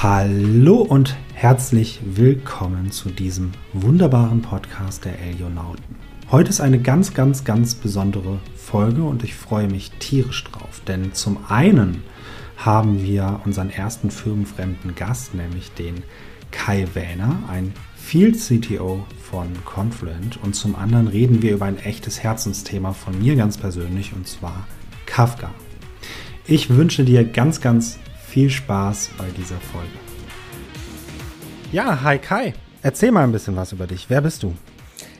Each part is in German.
Hallo und herzlich willkommen zu diesem wunderbaren Podcast der Elionauten. Heute ist eine ganz, ganz, ganz besondere Folge und ich freue mich tierisch drauf, denn zum einen haben wir unseren ersten firmenfremden Gast, nämlich den Kai Wähner, ein Field CTO von Confluent und zum anderen reden wir über ein echtes Herzensthema von mir ganz persönlich und zwar Kafka. Ich wünsche dir ganz, ganz viel Spaß bei dieser Folge. Ja, hi Kai. Erzähl mal ein bisschen was über dich. Wer bist du?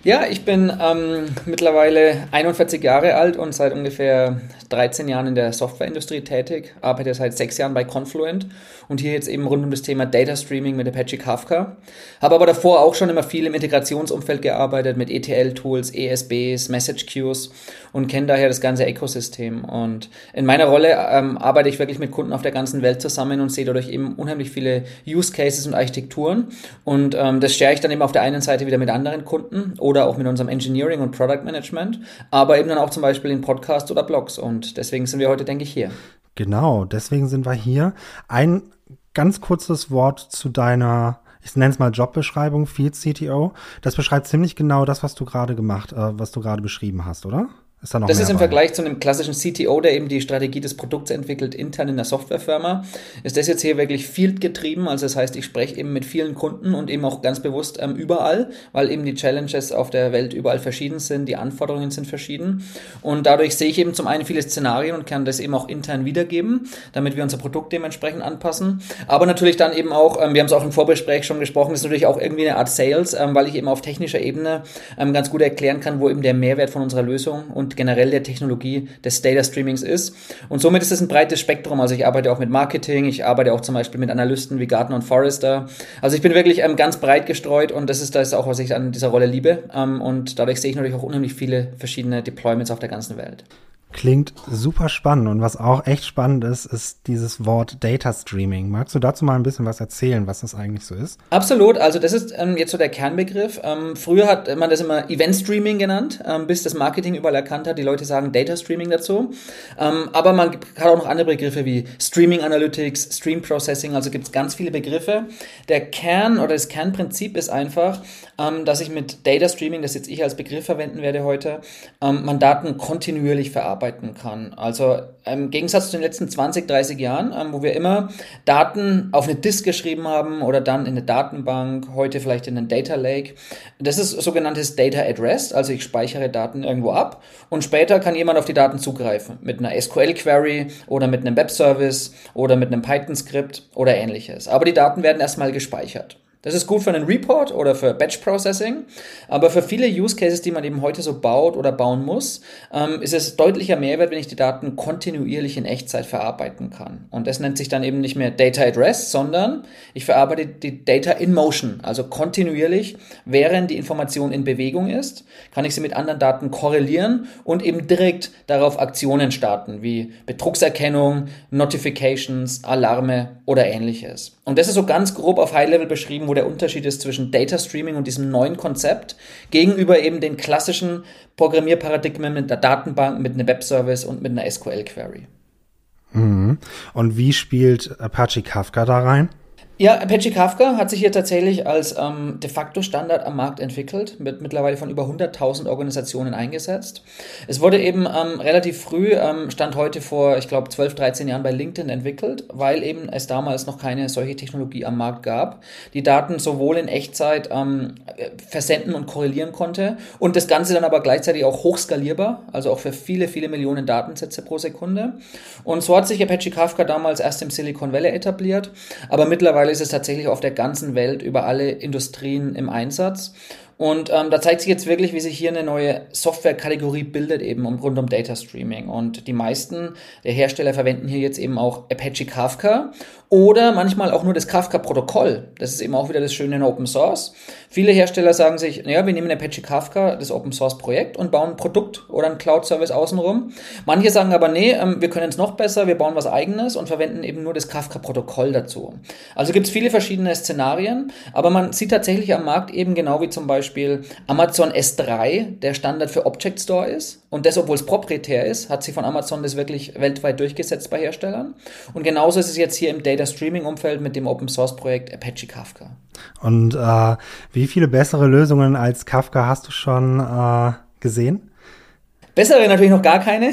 Ja, ich bin ähm, mittlerweile 41 Jahre alt und seit ungefähr 13 Jahren in der Softwareindustrie tätig, arbeite seit sechs Jahren bei Confluent und hier jetzt eben rund um das Thema Data Streaming mit Apache Kafka. Habe aber davor auch schon immer viel im Integrationsumfeld gearbeitet mit ETL-Tools, ESBs, Message Queues und kenne daher das ganze Ökosystem. Und in meiner Rolle ähm, arbeite ich wirklich mit Kunden auf der ganzen Welt zusammen und sehe dadurch eben unheimlich viele Use Cases und Architekturen. Und ähm, das share ich dann eben auf der einen Seite wieder mit anderen Kunden oder auch mit unserem Engineering und Product Management, aber eben dann auch zum Beispiel in Podcasts oder Blogs. Und deswegen sind wir heute, denke ich, hier. Genau, deswegen sind wir hier. Ein ganz kurzes Wort zu deiner, ich nenne es mal Jobbeschreibung, Field CTO. Das beschreibt ziemlich genau das, was du gerade gemacht, äh, was du gerade beschrieben hast, oder? Ist da noch das ist im bei? Vergleich zu einem klassischen CTO, der eben die Strategie des Produkts entwickelt, intern in der Softwarefirma, ist das jetzt hier wirklich field getrieben. Also das heißt, ich spreche eben mit vielen Kunden und eben auch ganz bewusst ähm, überall, weil eben die Challenges auf der Welt überall verschieden sind, die Anforderungen sind verschieden. Und dadurch sehe ich eben zum einen viele Szenarien und kann das eben auch intern wiedergeben, damit wir unser Produkt dementsprechend anpassen. Aber natürlich dann eben auch, ähm, wir haben es auch im Vorbesprech schon gesprochen, ist natürlich auch irgendwie eine Art Sales, ähm, weil ich eben auf technischer Ebene ähm, ganz gut erklären kann, wo eben der Mehrwert von unserer Lösung und und generell der Technologie des Data Streamings ist. Und somit ist es ein breites Spektrum. Also ich arbeite auch mit Marketing, ich arbeite auch zum Beispiel mit Analysten wie Gartner und Forrester. Also ich bin wirklich ähm, ganz breit gestreut und das ist das auch, was ich an dieser Rolle liebe. Ähm, und dadurch sehe ich natürlich auch unheimlich viele verschiedene Deployments auf der ganzen Welt. Klingt super spannend und was auch echt spannend ist, ist dieses Wort Data Streaming. Magst du dazu mal ein bisschen was erzählen, was das eigentlich so ist? Absolut, also das ist ähm, jetzt so der Kernbegriff. Ähm, früher hat man das immer Event Streaming genannt, ähm, bis das Marketing überall erkannt hat. Die Leute sagen Data Streaming dazu. Ähm, aber man hat auch noch andere Begriffe wie Streaming Analytics, Stream Processing, also gibt es ganz viele Begriffe. Der Kern oder das Kernprinzip ist einfach, ähm, dass ich mit Data Streaming, das jetzt ich als Begriff verwenden werde heute, ähm, man Daten kontinuierlich verarbeite arbeiten kann. Also im Gegensatz zu den letzten 20, 30 Jahren, ähm, wo wir immer Daten auf eine Disk geschrieben haben oder dann in eine Datenbank, heute vielleicht in einen Data Lake. Das ist sogenanntes Data at Rest, also ich speichere Daten irgendwo ab und später kann jemand auf die Daten zugreifen mit einer SQL-Query oder mit einem Web-Service oder mit einem Python-Skript oder ähnliches. Aber die Daten werden erstmal gespeichert. Das ist gut für einen Report oder für Batch Processing, aber für viele Use Cases, die man eben heute so baut oder bauen muss, ähm, ist es deutlicher Mehrwert, wenn ich die Daten kontinuierlich in Echtzeit verarbeiten kann. Und das nennt sich dann eben nicht mehr Data at Rest, sondern ich verarbeite die Data in Motion, also kontinuierlich, während die Information in Bewegung ist, kann ich sie mit anderen Daten korrelieren und eben direkt darauf Aktionen starten, wie Betrugserkennung, Notifications, Alarme oder ähnliches. Und das ist so ganz grob auf High Level beschrieben, wo der Unterschied ist zwischen Data Streaming und diesem neuen Konzept gegenüber eben den klassischen Programmierparadigmen mit einer Datenbank, mit einem Webservice und mit einer SQL-Query. Mhm. Und wie spielt Apache Kafka da rein? Ja, Apache Kafka hat sich hier tatsächlich als ähm, de facto Standard am Markt entwickelt, wird mittlerweile von über 100.000 Organisationen eingesetzt. Es wurde eben ähm, relativ früh, ähm, stand heute vor, ich glaube, 12, 13 Jahren bei LinkedIn entwickelt, weil eben es damals noch keine solche Technologie am Markt gab, die Daten sowohl in Echtzeit ähm, versenden und korrelieren konnte und das Ganze dann aber gleichzeitig auch hochskalierbar, also auch für viele, viele Millionen Datensätze pro Sekunde. Und so hat sich Apache Kafka damals erst im Silicon Valley etabliert, aber mittlerweile mittlerweile ist es tatsächlich auf der ganzen Welt über alle Industrien im Einsatz. Und ähm, da zeigt sich jetzt wirklich, wie sich hier eine neue Softwarekategorie bildet, eben rund um Data Streaming. Und die meisten der Hersteller verwenden hier jetzt eben auch Apache Kafka oder manchmal auch nur das Kafka-Protokoll. Das ist eben auch wieder das Schöne in Open Source. Viele Hersteller sagen sich, naja, wir nehmen Apache Kafka, das Open Source Projekt, und bauen ein Produkt oder ein Cloud-Service außenrum. Manche sagen aber, nee, ähm, wir können es noch besser, wir bauen was eigenes und verwenden eben nur das Kafka-Protokoll dazu. Also gibt es viele verschiedene Szenarien, aber man sieht tatsächlich am Markt eben genau wie zum Beispiel Amazon S3 der Standard für Object Store ist. Und das, obwohl es proprietär ist, hat sich von Amazon das wirklich weltweit durchgesetzt bei Herstellern. Und genauso ist es jetzt hier im Data Streaming Umfeld mit dem Open Source Projekt Apache Kafka. Und äh, wie viele bessere Lösungen als Kafka hast du schon äh, gesehen? Bessere natürlich noch gar keine.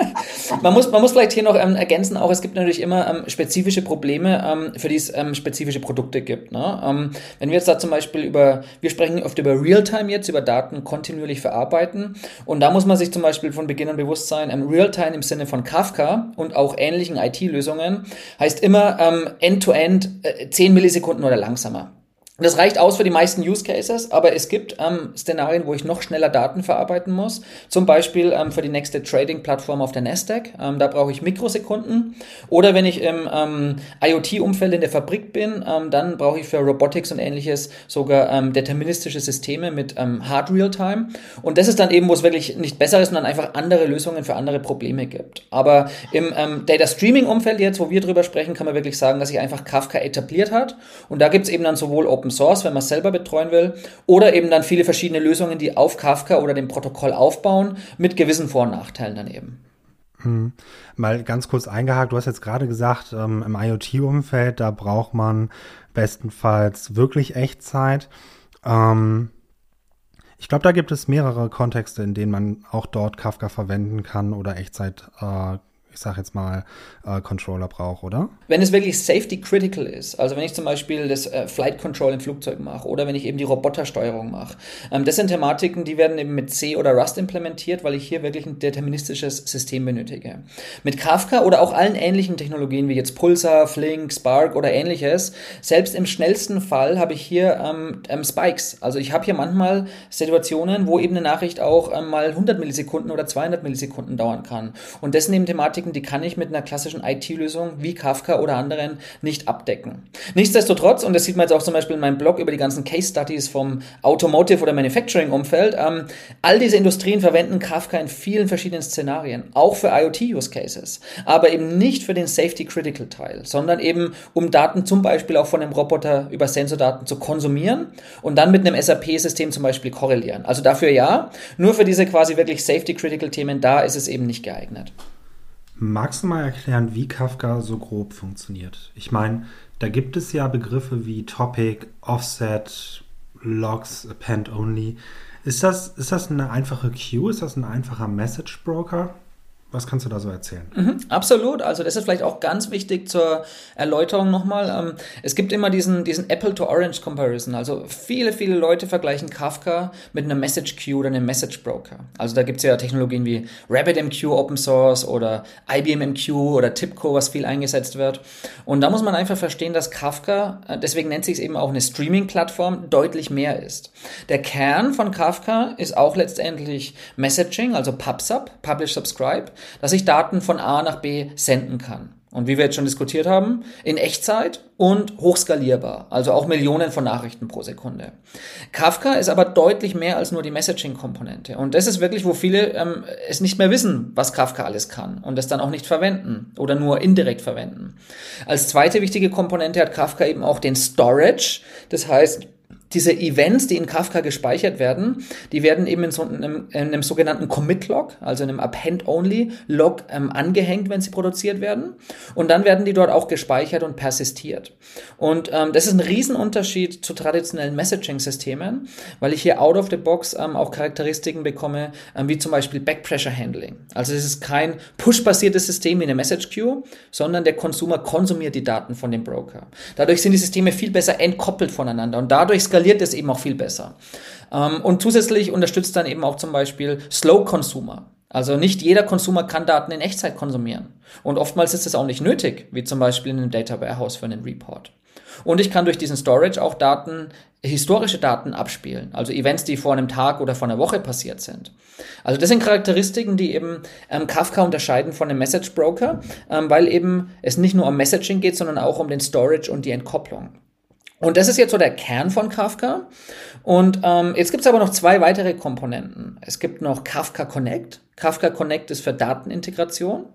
man, muss, man muss vielleicht hier noch ähm, ergänzen, auch es gibt natürlich immer ähm, spezifische Probleme, ähm, für die es ähm, spezifische Produkte gibt. Ne? Ähm, wenn wir jetzt da zum Beispiel über, wir sprechen oft über Realtime jetzt, über Daten kontinuierlich verarbeiten. Und da muss man sich zum Beispiel von Beginn an bewusst sein, Realtime im Sinne von Kafka und auch ähnlichen IT-Lösungen heißt immer End-to-End äh, 10 Millisekunden oder langsamer. Das reicht aus für die meisten Use Cases, aber es gibt ähm, Szenarien, wo ich noch schneller Daten verarbeiten muss. Zum Beispiel ähm, für die nächste Trading-Plattform auf der Nasdaq. Ähm, da brauche ich Mikrosekunden. Oder wenn ich im ähm, IoT-Umfeld in der Fabrik bin, ähm, dann brauche ich für Robotics und ähnliches sogar ähm, deterministische Systeme mit Hard Real-Time. Und das ist dann eben, wo es wirklich nicht besser ist, sondern einfach andere Lösungen für andere Probleme gibt. Aber im Data Streaming-Umfeld jetzt, wo wir drüber sprechen, kann man wirklich sagen, dass sich einfach Kafka etabliert hat. Und da gibt es eben dann sowohl Open Open Source, wenn man es selber betreuen will, oder eben dann viele verschiedene Lösungen, die auf Kafka oder dem Protokoll aufbauen, mit gewissen Vor- und Nachteilen daneben. Hm. Mal ganz kurz eingehakt, du hast jetzt gerade gesagt, ähm, im IoT-Umfeld, da braucht man bestenfalls wirklich Echtzeit. Ähm, ich glaube, da gibt es mehrere Kontexte, in denen man auch dort Kafka verwenden kann oder Echtzeit äh, sag jetzt mal, äh, Controller brauche, oder? Wenn es wirklich safety critical ist, also wenn ich zum Beispiel das äh, Flight Control im Flugzeug mache oder wenn ich eben die Robotersteuerung mache, ähm, das sind Thematiken, die werden eben mit C oder Rust implementiert, weil ich hier wirklich ein deterministisches System benötige. Mit Kafka oder auch allen ähnlichen Technologien wie jetzt Pulsar, Flink, Spark oder ähnliches, selbst im schnellsten Fall habe ich hier ähm, ähm, Spikes. Also ich habe hier manchmal Situationen, wo eben eine Nachricht auch ähm, mal 100 Millisekunden oder 200 Millisekunden dauern kann. Und das nehmen Thematiken Thematiken, die kann ich mit einer klassischen IT-Lösung wie Kafka oder anderen nicht abdecken. Nichtsdestotrotz, und das sieht man jetzt auch zum Beispiel in meinem Blog über die ganzen Case Studies vom Automotive- oder Manufacturing-Umfeld, ähm, all diese Industrien verwenden Kafka in vielen verschiedenen Szenarien, auch für IoT-Use-Cases, aber eben nicht für den Safety-Critical-Teil, sondern eben um Daten zum Beispiel auch von einem Roboter über Sensordaten zu konsumieren und dann mit einem SAP-System zum Beispiel korrelieren. Also dafür ja, nur für diese quasi wirklich Safety-Critical-Themen, da ist es eben nicht geeignet. Magst du mal erklären, wie Kafka so grob funktioniert? Ich meine, da gibt es ja Begriffe wie Topic, Offset, Logs, Append Only. Ist das, ist das eine einfache Queue? Ist das ein einfacher Message Broker? Was kannst du da so erzählen? Mhm, absolut. Also das ist vielleicht auch ganz wichtig zur Erläuterung nochmal. Ähm, es gibt immer diesen, diesen Apple-to-Orange-Comparison. Also viele, viele Leute vergleichen Kafka mit einer Message Queue oder einem Message Broker. Also da gibt es ja Technologien wie RabbitMQ Open Source oder IBM oder TIPCO, was viel eingesetzt wird. Und da muss man einfach verstehen, dass Kafka, äh, deswegen nennt sich es eben auch eine Streaming-Plattform, deutlich mehr ist. Der Kern von Kafka ist auch letztendlich Messaging, also PubSub, Publish Subscribe dass ich Daten von A nach B senden kann. Und wie wir jetzt schon diskutiert haben, in Echtzeit und hochskalierbar, also auch Millionen von Nachrichten pro Sekunde. Kafka ist aber deutlich mehr als nur die Messaging-Komponente. Und das ist wirklich, wo viele ähm, es nicht mehr wissen, was Kafka alles kann und es dann auch nicht verwenden oder nur indirekt verwenden. Als zweite wichtige Komponente hat Kafka eben auch den Storage. Das heißt, diese Events, die in Kafka gespeichert werden, die werden eben in so einem, in einem sogenannten Commit-Log, also in einem Append-Only-Log ähm, angehängt, wenn sie produziert werden. Und dann werden die dort auch gespeichert und persistiert. Und ähm, das ist ein Riesenunterschied zu traditionellen Messaging-Systemen, weil ich hier out of the box ähm, auch Charakteristiken bekomme, ähm, wie zum Beispiel Back-Pressure-Handling. Also es ist kein push-basiertes System wie eine Message-Queue, sondern der Consumer konsumiert die Daten von dem Broker. Dadurch sind die Systeme viel besser entkoppelt voneinander und dadurch es eben auch viel besser. Ähm, und zusätzlich unterstützt dann eben auch zum Beispiel Slow Consumer. Also nicht jeder Consumer kann Daten in Echtzeit konsumieren. Und oftmals ist es auch nicht nötig, wie zum Beispiel in einem Data Warehouse für einen Report. Und ich kann durch diesen Storage auch Daten, historische Daten abspielen, also Events, die vor einem Tag oder vor einer Woche passiert sind. Also das sind Charakteristiken, die eben ähm, Kafka unterscheiden von einem Message Broker, ähm, weil eben es nicht nur um Messaging geht, sondern auch um den Storage und die Entkopplung. Und das ist jetzt so der Kern von Kafka. Und ähm, jetzt gibt es aber noch zwei weitere Komponenten. Es gibt noch Kafka Connect. Kafka Connect ist für Datenintegration.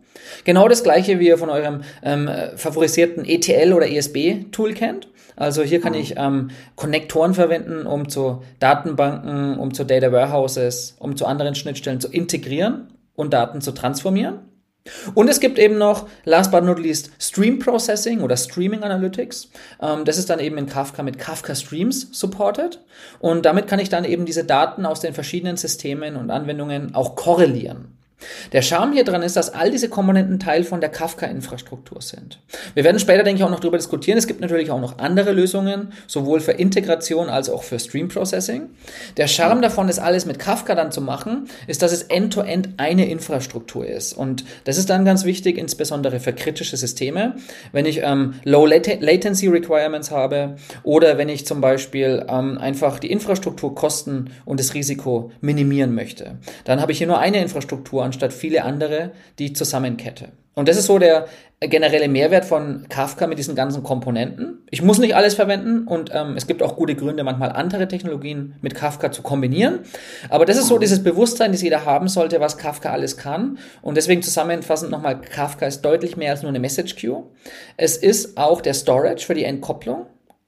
Genau das gleiche, wie ihr von eurem ähm, favorisierten ETL oder ESB-Tool kennt. Also hier kann ich ähm, Konnektoren verwenden, um zu Datenbanken, um zu Data Warehouses, um zu anderen Schnittstellen zu integrieren und Daten zu transformieren. Und es gibt eben noch, last but not least, Stream Processing oder Streaming Analytics. Ähm, das ist dann eben in Kafka mit Kafka Streams supported. Und damit kann ich dann eben diese Daten aus den verschiedenen Systemen und Anwendungen auch korrelieren. Der Charme hier dran ist, dass all diese Komponenten Teil von der Kafka-Infrastruktur sind. Wir werden später, denke ich, auch noch darüber diskutieren. Es gibt natürlich auch noch andere Lösungen, sowohl für Integration als auch für Stream Processing. Der Charme davon, das alles mit Kafka dann zu machen, ist, dass es end-to-end -End eine Infrastruktur ist. Und das ist dann ganz wichtig, insbesondere für kritische Systeme. Wenn ich ähm, Low Latency Requirements habe oder wenn ich zum Beispiel ähm, einfach die Infrastrukturkosten und das Risiko minimieren möchte, dann habe ich hier nur eine Infrastruktur anstatt viele andere, die ich zusammenkette. Und das ist so der generelle Mehrwert von Kafka mit diesen ganzen Komponenten. Ich muss nicht alles verwenden und ähm, es gibt auch gute Gründe, manchmal andere Technologien mit Kafka zu kombinieren. Aber das ist so dieses Bewusstsein, das jeder haben sollte, was Kafka alles kann. Und deswegen zusammenfassend nochmal, Kafka ist deutlich mehr als nur eine Message Queue. Es ist auch der Storage für die Entkopplung.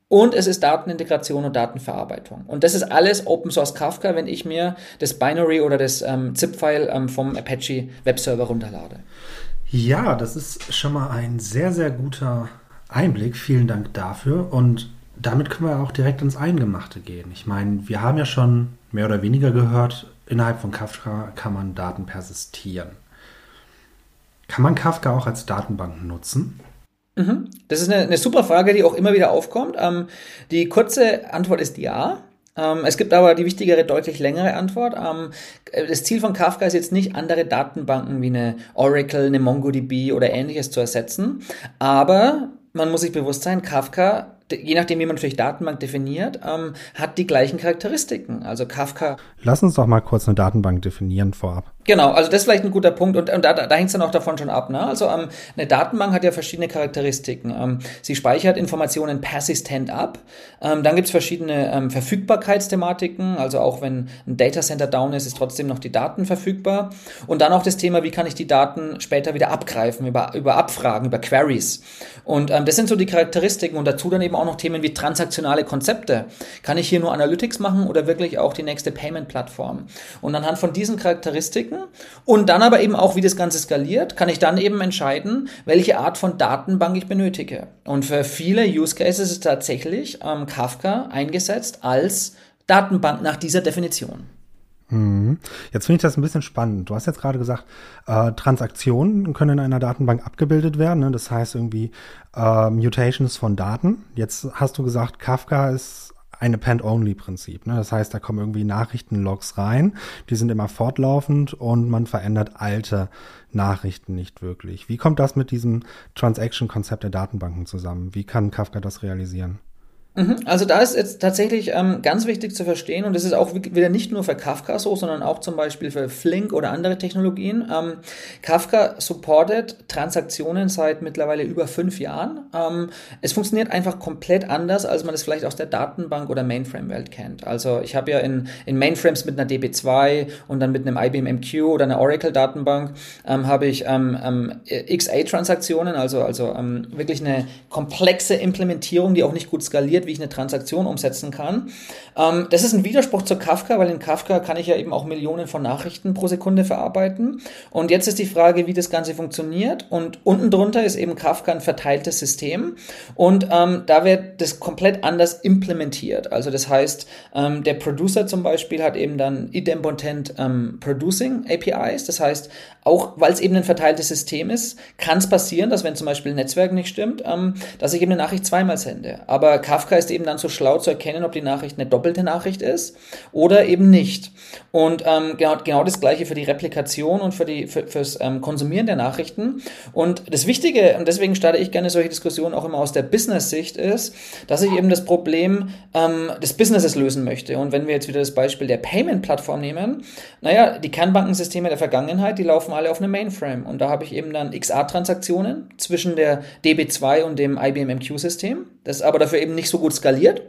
Und es ist Datenintegration und Datenverarbeitung. Und das ist alles Open Source Kafka, wenn ich mir das Binary oder das ähm, ZIP-File ähm, vom Apache Webserver runterlade. Ja, das ist schon mal ein sehr, sehr guter Einblick. Vielen Dank dafür. Und damit können wir auch direkt ins Eingemachte gehen. Ich meine, wir haben ja schon mehr oder weniger gehört, innerhalb von Kafka kann man Daten persistieren. Kann man Kafka auch als Datenbank nutzen? Mhm. Das ist eine, eine, super Frage, die auch immer wieder aufkommt. Ähm, die kurze Antwort ist ja. Ähm, es gibt aber die wichtigere, deutlich längere Antwort. Ähm, das Ziel von Kafka ist jetzt nicht, andere Datenbanken wie eine Oracle, eine MongoDB oder ähnliches zu ersetzen. Aber man muss sich bewusst sein, Kafka je nachdem, wie man natürlich Datenbank definiert, ähm, hat die gleichen Charakteristiken. Also Kafka. Lass uns doch mal kurz eine Datenbank definieren vorab. Genau, also das ist vielleicht ein guter Punkt und, und da, da hängt es dann auch davon schon ab. Ne? Also ähm, eine Datenbank hat ja verschiedene Charakteristiken. Ähm, sie speichert Informationen persistent ab. Ähm, dann gibt es verschiedene ähm, Verfügbarkeitsthematiken. Also auch wenn ein Datacenter down ist, ist trotzdem noch die Daten verfügbar. Und dann auch das Thema, wie kann ich die Daten später wieder abgreifen über, über Abfragen, über Queries. Und ähm, das sind so die Charakteristiken und dazu dann eben auch noch Themen wie transaktionale Konzepte. Kann ich hier nur Analytics machen oder wirklich auch die nächste Payment-Plattform? Und anhand von diesen Charakteristiken und dann aber eben auch, wie das Ganze skaliert, kann ich dann eben entscheiden, welche Art von Datenbank ich benötige. Und für viele Use Cases ist tatsächlich ähm, Kafka eingesetzt als Datenbank nach dieser Definition. Mhm. Jetzt finde ich das ein bisschen spannend. Du hast jetzt gerade gesagt, äh, Transaktionen können in einer Datenbank abgebildet werden. Ne? Das heißt irgendwie äh, Mutations von Daten. Jetzt hast du gesagt, Kafka ist ein Append-Only-Prinzip. Ne? Das heißt, da kommen irgendwie Nachrichtenlogs rein, die sind immer fortlaufend und man verändert alte Nachrichten nicht wirklich. Wie kommt das mit diesem Transaction-Konzept der Datenbanken zusammen? Wie kann Kafka das realisieren? Mhm. Also da ist jetzt tatsächlich ähm, ganz wichtig zu verstehen und das ist auch wieder nicht nur für Kafka so, sondern auch zum Beispiel für Flink oder andere Technologien. Ähm, Kafka supportet Transaktionen seit mittlerweile über fünf Jahren. Ähm, es funktioniert einfach komplett anders, als man es vielleicht aus der Datenbank oder Mainframe-Welt kennt. Also ich habe ja in, in Mainframes mit einer DB2 und dann mit einem IBM MQ oder einer Oracle-Datenbank ähm, habe ich ähm, ähm, XA-Transaktionen, also, also wirklich eine komplexe Implementierung, die auch nicht gut skaliert wie ich eine Transaktion umsetzen kann. Ähm, das ist ein Widerspruch zu Kafka, weil in Kafka kann ich ja eben auch Millionen von Nachrichten pro Sekunde verarbeiten. Und jetzt ist die Frage, wie das Ganze funktioniert. Und unten drunter ist eben Kafka ein verteiltes System. Und ähm, da wird das komplett anders implementiert. Also das heißt, ähm, der Producer zum Beispiel hat eben dann idempotent ähm, Producing APIs. Das heißt, auch weil es eben ein verteiltes System ist, kann es passieren, dass wenn zum Beispiel ein Netzwerk nicht stimmt, ähm, dass ich eben eine Nachricht zweimal sende. Aber Kafka Kafka ist eben dann so schlau zu erkennen, ob die Nachricht eine doppelte Nachricht ist oder eben nicht. Und ähm, genau, genau das gleiche für die Replikation und für die, für, fürs ähm, Konsumieren der Nachrichten. Und das Wichtige, und deswegen starte ich gerne solche Diskussionen auch immer aus der Business-Sicht, ist, dass ich eben das Problem ähm, des Businesses lösen möchte. Und wenn wir jetzt wieder das Beispiel der Payment-Plattform nehmen, naja, die Kernbankensysteme der Vergangenheit, die laufen alle auf einem Mainframe. Und da habe ich eben dann XA-Transaktionen zwischen der DB2 und dem IBM MQ-System. Das ist aber dafür eben nicht so gut skaliert.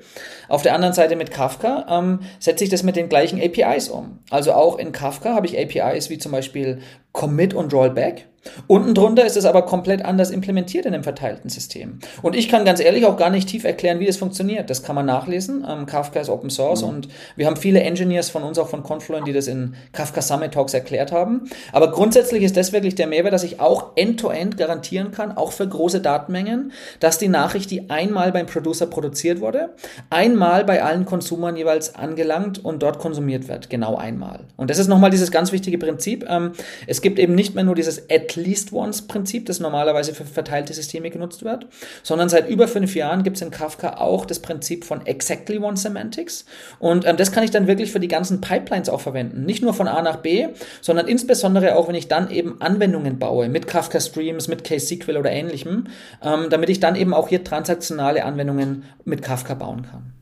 Auf der anderen Seite mit Kafka ähm, setze ich das mit den gleichen APIs um. Also auch in Kafka habe ich APIs wie zum Beispiel Commit und Rollback. Unten drunter ist es aber komplett anders implementiert in einem verteilten System. Und ich kann ganz ehrlich auch gar nicht tief erklären, wie das funktioniert. Das kann man nachlesen. Ähm, Kafka ist Open Source mhm. und wir haben viele Engineers von uns, auch von Confluent, die das in Kafka Summit Talks erklärt haben. Aber grundsätzlich ist das wirklich der Mehrwert, dass ich auch end-to-end -End garantieren kann, auch für große Datenmengen, dass die Nachricht, die einmal beim Producer produziert wurde, einmal bei allen Konsumern jeweils angelangt und dort konsumiert wird. Genau einmal. Und das ist nochmal dieses ganz wichtige Prinzip. Ähm, es gibt eben nicht mehr nur dieses at least once Prinzip, das normalerweise für verteilte Systeme genutzt wird, sondern seit über fünf Jahren gibt es in Kafka auch das Prinzip von exactly one Semantics. Und ähm, das kann ich dann wirklich für die ganzen Pipelines auch verwenden. Nicht nur von A nach B, sondern insbesondere auch, wenn ich dann eben Anwendungen baue mit Kafka Streams, mit KSQL oder ähnlichem, ähm, damit ich dann eben auch hier transaktionale Anwendungen mit Kafka bauen kann.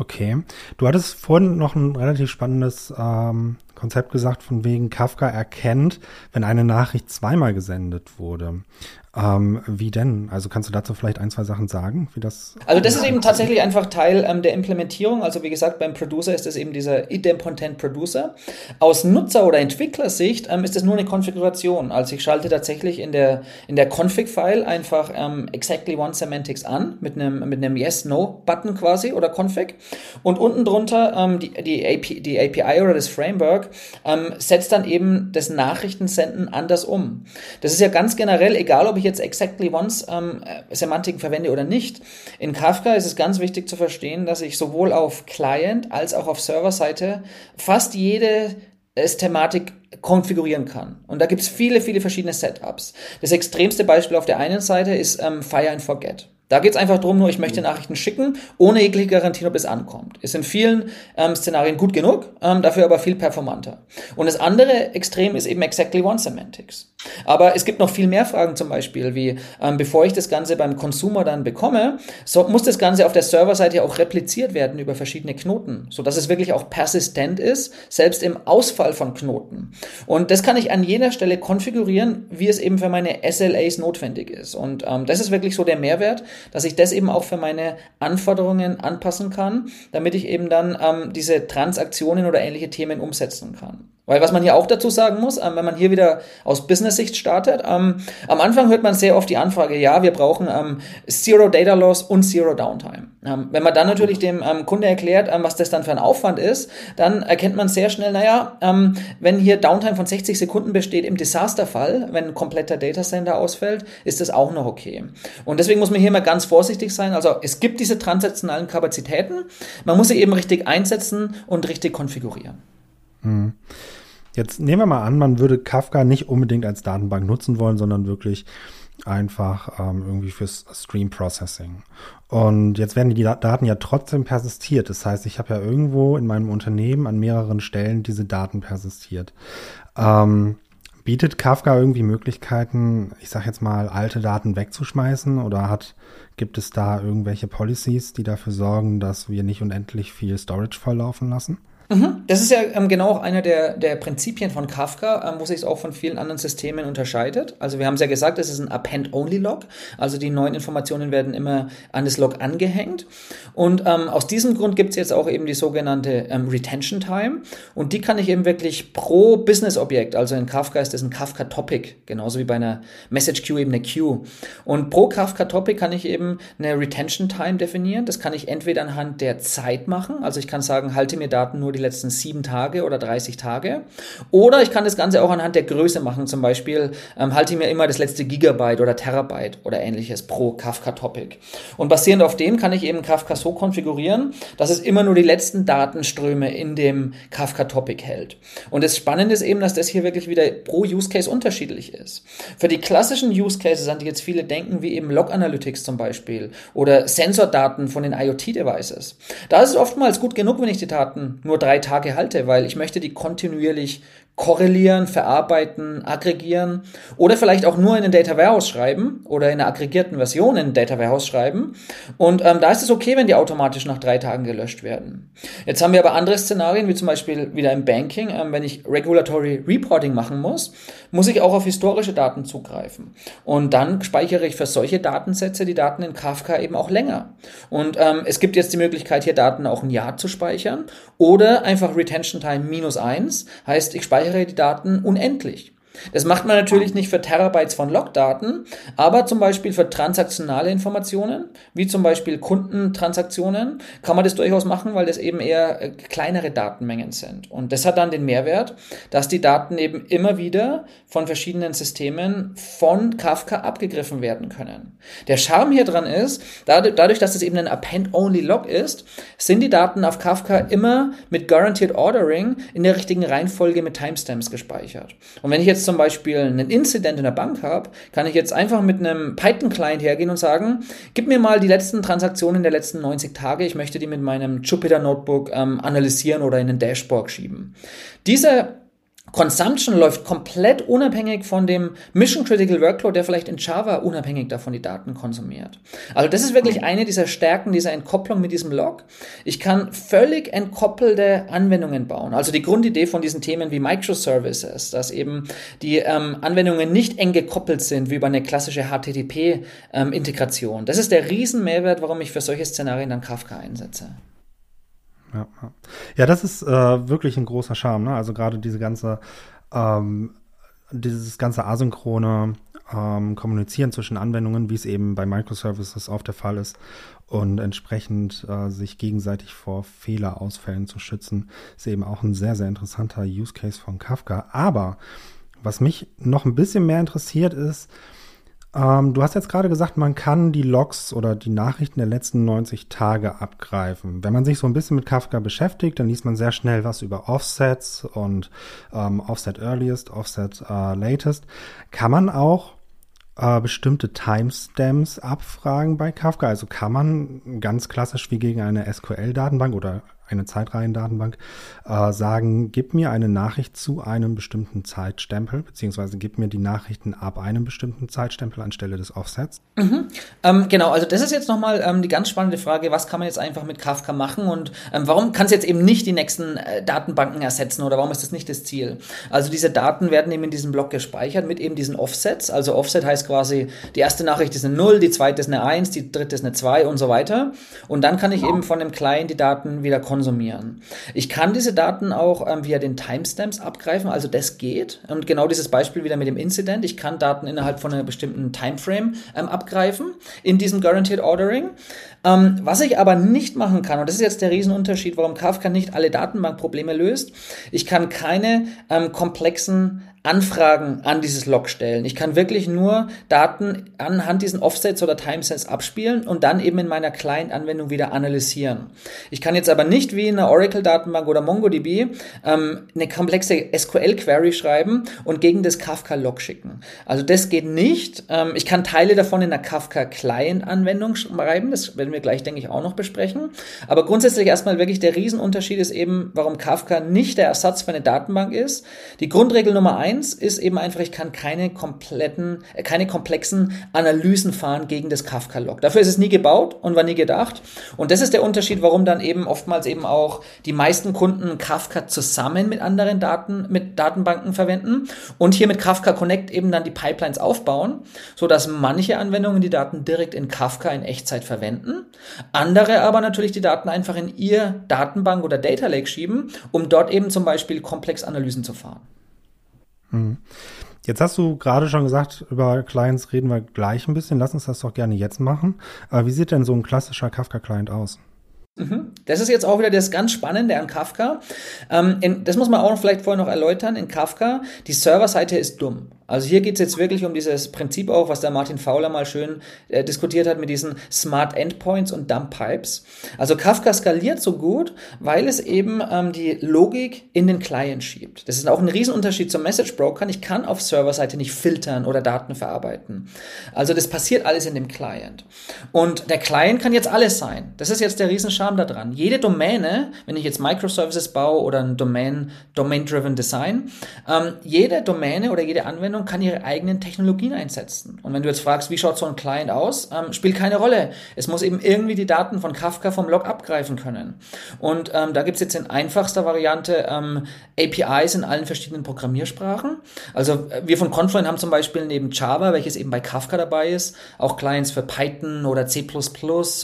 Okay. Du hattest vorhin noch ein relativ spannendes ähm, Konzept gesagt, von wegen Kafka erkennt, wenn eine Nachricht zweimal gesendet wurde. Ähm, wie denn? Also kannst du dazu vielleicht ein, zwei Sachen sagen, wie das? Also das ist eben tatsächlich einfach Teil ähm, der Implementierung. Also wie gesagt, beim Producer ist es eben dieser idempotent Producer. Aus Nutzer- oder Entwicklersicht ähm, ist es nur eine Konfiguration. Also ich schalte tatsächlich in der, in der Config-File einfach ähm, exactly one semantics an mit einem, mit einem Yes-No-Button quasi oder Config. Und unten drunter ähm, die, die, AP, die API oder das Framework ähm, setzt dann eben das Nachrichtensenden anders um. Das ist ja ganz generell, egal ob ich jetzt exactly once ähm, äh, Semantiken verwende oder nicht. In Kafka ist es ganz wichtig zu verstehen, dass ich sowohl auf Client als auch auf Serverseite fast jede äh, Thematik konfigurieren kann. Und da gibt es viele, viele verschiedene Setups. Das extremste Beispiel auf der einen Seite ist ähm, Fire and Forget. Da geht es einfach darum, nur ich möchte Nachrichten schicken, ohne jegliche Garantie, ob es ankommt. Ist in vielen ähm, Szenarien gut genug, ähm, dafür aber viel performanter. Und das andere Extrem ist eben Exactly One Semantics. Aber es gibt noch viel mehr Fragen zum Beispiel, wie ähm, bevor ich das Ganze beim Consumer dann bekomme, so muss das Ganze auf der Serverseite auch repliziert werden über verschiedene Knoten, sodass es wirklich auch persistent ist, selbst im Ausfall von Knoten. Und das kann ich an jener Stelle konfigurieren, wie es eben für meine SLAs notwendig ist. Und ähm, das ist wirklich so der Mehrwert, dass ich das eben auch für meine Anforderungen anpassen kann, damit ich eben dann ähm, diese Transaktionen oder ähnliche Themen umsetzen kann. Weil was man hier auch dazu sagen muss, ähm, wenn man hier wieder aus Business-Sicht startet, ähm, am Anfang hört man sehr oft die Anfrage, ja, wir brauchen ähm, Zero Data Loss und Zero Downtime. Ähm, wenn man dann natürlich dem ähm, Kunde erklärt, was das dann für ein Aufwand ist, dann erkennt man sehr schnell, naja, wenn hier Downtime von 60 Sekunden besteht im Desasterfall, wenn ein kompletter Data Center ausfällt, ist das auch noch okay. Und deswegen muss man hier mal ganz vorsichtig sein. Also es gibt diese transaktionalen Kapazitäten, man muss sie eben richtig einsetzen und richtig konfigurieren. Mhm. Jetzt nehmen wir mal an, man würde Kafka nicht unbedingt als Datenbank nutzen wollen, sondern wirklich einfach ähm, irgendwie fürs Stream Processing. Und jetzt werden die Daten ja trotzdem persistiert. Das heißt, ich habe ja irgendwo in meinem Unternehmen an mehreren Stellen diese Daten persistiert. Ähm, bietet Kafka irgendwie Möglichkeiten, ich sage jetzt mal, alte Daten wegzuschmeißen oder hat, gibt es da irgendwelche Policies, die dafür sorgen, dass wir nicht unendlich viel Storage volllaufen lassen? Mhm. Das ist ja ähm, genau auch einer der, der Prinzipien von Kafka, ähm, wo sich es auch von vielen anderen Systemen unterscheidet. Also wir haben es ja gesagt, es ist ein Append-Only-Log, also die neuen Informationen werden immer an das Log angehängt. Und ähm, aus diesem Grund gibt es jetzt auch eben die sogenannte ähm, Retention Time und die kann ich eben wirklich pro Business-Objekt, also in Kafka ist das ein Kafka-Topic, genauso wie bei einer Message-Queue eben eine Queue. Und pro Kafka-Topic kann ich eben eine Retention Time definieren. Das kann ich entweder anhand der Zeit machen, also ich kann sagen, halte mir Daten nur die die letzten sieben Tage oder 30 Tage. Oder ich kann das Ganze auch anhand der Größe machen. Zum Beispiel ähm, halte ich mir immer das letzte Gigabyte oder Terabyte oder ähnliches pro Kafka-Topic. Und basierend auf dem kann ich eben Kafka so konfigurieren, dass es immer nur die letzten Datenströme in dem Kafka-Topic hält. Und das Spannende ist eben, dass das hier wirklich wieder pro Use Case unterschiedlich ist. Für die klassischen Use Cases, an die jetzt viele denken, wie eben Log Analytics zum Beispiel oder Sensordaten von den IoT-Devices, da ist es oftmals gut genug, wenn ich die Daten nur drei drei Tage halte, weil ich möchte die kontinuierlich korrelieren, verarbeiten, aggregieren oder vielleicht auch nur in ein Data Warehouse schreiben oder in einer aggregierten Version in ein Data Warehouse schreiben. Und ähm, da ist es okay, wenn die automatisch nach drei Tagen gelöscht werden. Jetzt haben wir aber andere Szenarien, wie zum Beispiel wieder im Banking. Ähm, wenn ich Regulatory Reporting machen muss, muss ich auch auf historische Daten zugreifen. Und dann speichere ich für solche Datensätze die Daten in Kafka eben auch länger. Und ähm, es gibt jetzt die Möglichkeit, hier Daten auch ein Jahr zu speichern oder einfach Retention Time minus eins, heißt, ich speichere die Daten unendlich. Das macht man natürlich nicht für Terabytes von Logdaten, aber zum Beispiel für transaktionale Informationen, wie zum Beispiel Kundentransaktionen, kann man das durchaus machen, weil das eben eher äh, kleinere Datenmengen sind. Und das hat dann den Mehrwert, dass die Daten eben immer wieder von verschiedenen Systemen von Kafka abgegriffen werden können. Der Charme hier dran ist, dadurch, dass es eben ein Append-Only-Log ist, sind die Daten auf Kafka immer mit Guaranteed Ordering in der richtigen Reihenfolge mit Timestamps gespeichert. Und wenn ich jetzt zum Beispiel einen Incident in der Bank habe, kann ich jetzt einfach mit einem Python-Client hergehen und sagen, gib mir mal die letzten Transaktionen der letzten 90 Tage, ich möchte die mit meinem Jupyter Notebook ähm, analysieren oder in ein Dashboard schieben. Diese Consumption läuft komplett unabhängig von dem Mission Critical Workload, der vielleicht in Java unabhängig davon die Daten konsumiert. Also das ist wirklich eine dieser Stärken dieser Entkopplung mit diesem Log. Ich kann völlig entkoppelte Anwendungen bauen. Also die Grundidee von diesen Themen wie Microservices, dass eben die ähm, Anwendungen nicht eng gekoppelt sind wie über eine klassische HTTP-Integration. Ähm, das ist der Riesenmehrwert, warum ich für solche Szenarien dann Kafka einsetze ja, ja. das ist äh, wirklich ein großer Charme. Ne? Also gerade diese ganze, ähm, dieses ganze asynchrone ähm, Kommunizieren zwischen Anwendungen, wie es eben bei Microservices oft der Fall ist, und entsprechend äh, sich gegenseitig vor Fehlerausfällen zu schützen, ist eben auch ein sehr, sehr interessanter Use Case von Kafka. Aber was mich noch ein bisschen mehr interessiert ist, ähm, du hast jetzt gerade gesagt, man kann die Logs oder die Nachrichten der letzten 90 Tage abgreifen. Wenn man sich so ein bisschen mit Kafka beschäftigt, dann liest man sehr schnell was über Offsets und ähm, Offset Earliest, Offset äh, Latest. Kann man auch äh, bestimmte Timestamps abfragen bei Kafka? Also kann man ganz klassisch wie gegen eine SQL-Datenbank oder eine Zeitreihendatenbank, äh, sagen, gib mir eine Nachricht zu einem bestimmten Zeitstempel, beziehungsweise gib mir die Nachrichten ab einem bestimmten Zeitstempel anstelle des Offsets? Mhm. Ähm, genau, also das ist jetzt nochmal ähm, die ganz spannende Frage, was kann man jetzt einfach mit Kafka machen und ähm, warum kann es jetzt eben nicht die nächsten äh, Datenbanken ersetzen oder warum ist das nicht das Ziel? Also diese Daten werden eben in diesem Block gespeichert mit eben diesen Offsets. Also Offset heißt quasi, die erste Nachricht ist eine 0, die zweite ist eine 1, die dritte ist eine 2 und so weiter. Und dann kann ich eben von dem Client die Daten wieder konsumieren konsumieren. Ich kann diese Daten auch ähm, via den Timestamps abgreifen, also das geht. Und genau dieses Beispiel wieder mit dem Incident. Ich kann Daten innerhalb von einer bestimmten Timeframe ähm, abgreifen in diesem Guaranteed Ordering. Ähm, was ich aber nicht machen kann, und das ist jetzt der Riesenunterschied, warum Kafka nicht alle Datenbankprobleme löst, ich kann keine ähm, komplexen Anfragen an dieses Log stellen. Ich kann wirklich nur Daten anhand diesen Offsets oder Timesets abspielen und dann eben in meiner Client-Anwendung wieder analysieren. Ich kann jetzt aber nicht wie in einer Oracle-Datenbank oder MongoDB ähm, eine komplexe SQL-Query schreiben und gegen das Kafka-Log schicken. Also das geht nicht. Ähm, ich kann Teile davon in einer Kafka-Client-Anwendung schreiben. Das werden wir gleich, denke ich, auch noch besprechen. Aber grundsätzlich erstmal wirklich der Riesenunterschied ist eben, warum Kafka nicht der Ersatz für eine Datenbank ist. Die Grundregel Nummer eins eins ist eben einfach, ich kann keine kompletten, äh, keine komplexen Analysen fahren gegen das Kafka-Log. Dafür ist es nie gebaut und war nie gedacht. Und das ist der Unterschied, warum dann eben oftmals eben auch die meisten Kunden Kafka zusammen mit anderen Daten, mit Datenbanken verwenden und hier mit Kafka Connect eben dann die Pipelines aufbauen, so dass manche Anwendungen die Daten direkt in Kafka in Echtzeit verwenden, andere aber natürlich die Daten einfach in ihr Datenbank oder Data Lake schieben, um dort eben zum Beispiel komplex Analysen zu fahren. Mhm. Jetzt hast du gerade schon gesagt, über Clients reden wir gleich ein bisschen. Lass uns das doch gerne jetzt machen. Aber wie sieht denn so ein klassischer Kafka-Client aus? Mhm. Das ist jetzt auch wieder das ganz Spannende an Kafka. Ähm, in, das muss man auch vielleicht vorher noch erläutern. In Kafka, die Serverseite ist dumm. Also hier geht es jetzt wirklich um dieses Prinzip auch, was der Martin Fowler mal schön äh, diskutiert hat mit diesen Smart Endpoints und Dump Pipes. Also Kafka skaliert so gut, weil es eben ähm, die Logik in den Client schiebt. Das ist auch ein Riesenunterschied zum Message Broker. Ich kann auf Serverseite nicht filtern oder Daten verarbeiten. Also das passiert alles in dem Client. Und der Client kann jetzt alles sein. Das ist jetzt der Riesenscharme daran. Jede Domäne, wenn ich jetzt Microservices baue oder ein Domain, Domain-Driven Design, ähm, jede Domäne oder jede Anwendung und kann ihre eigenen Technologien einsetzen. Und wenn du jetzt fragst, wie schaut so ein Client aus, ähm, spielt keine Rolle. Es muss eben irgendwie die Daten von Kafka vom Log abgreifen können. Und ähm, da gibt's jetzt in einfachster Variante ähm, APIs in allen verschiedenen Programmiersprachen. Also äh, wir von Confluent haben zum Beispiel neben Java, welches eben bei Kafka dabei ist, auch Clients für Python oder C++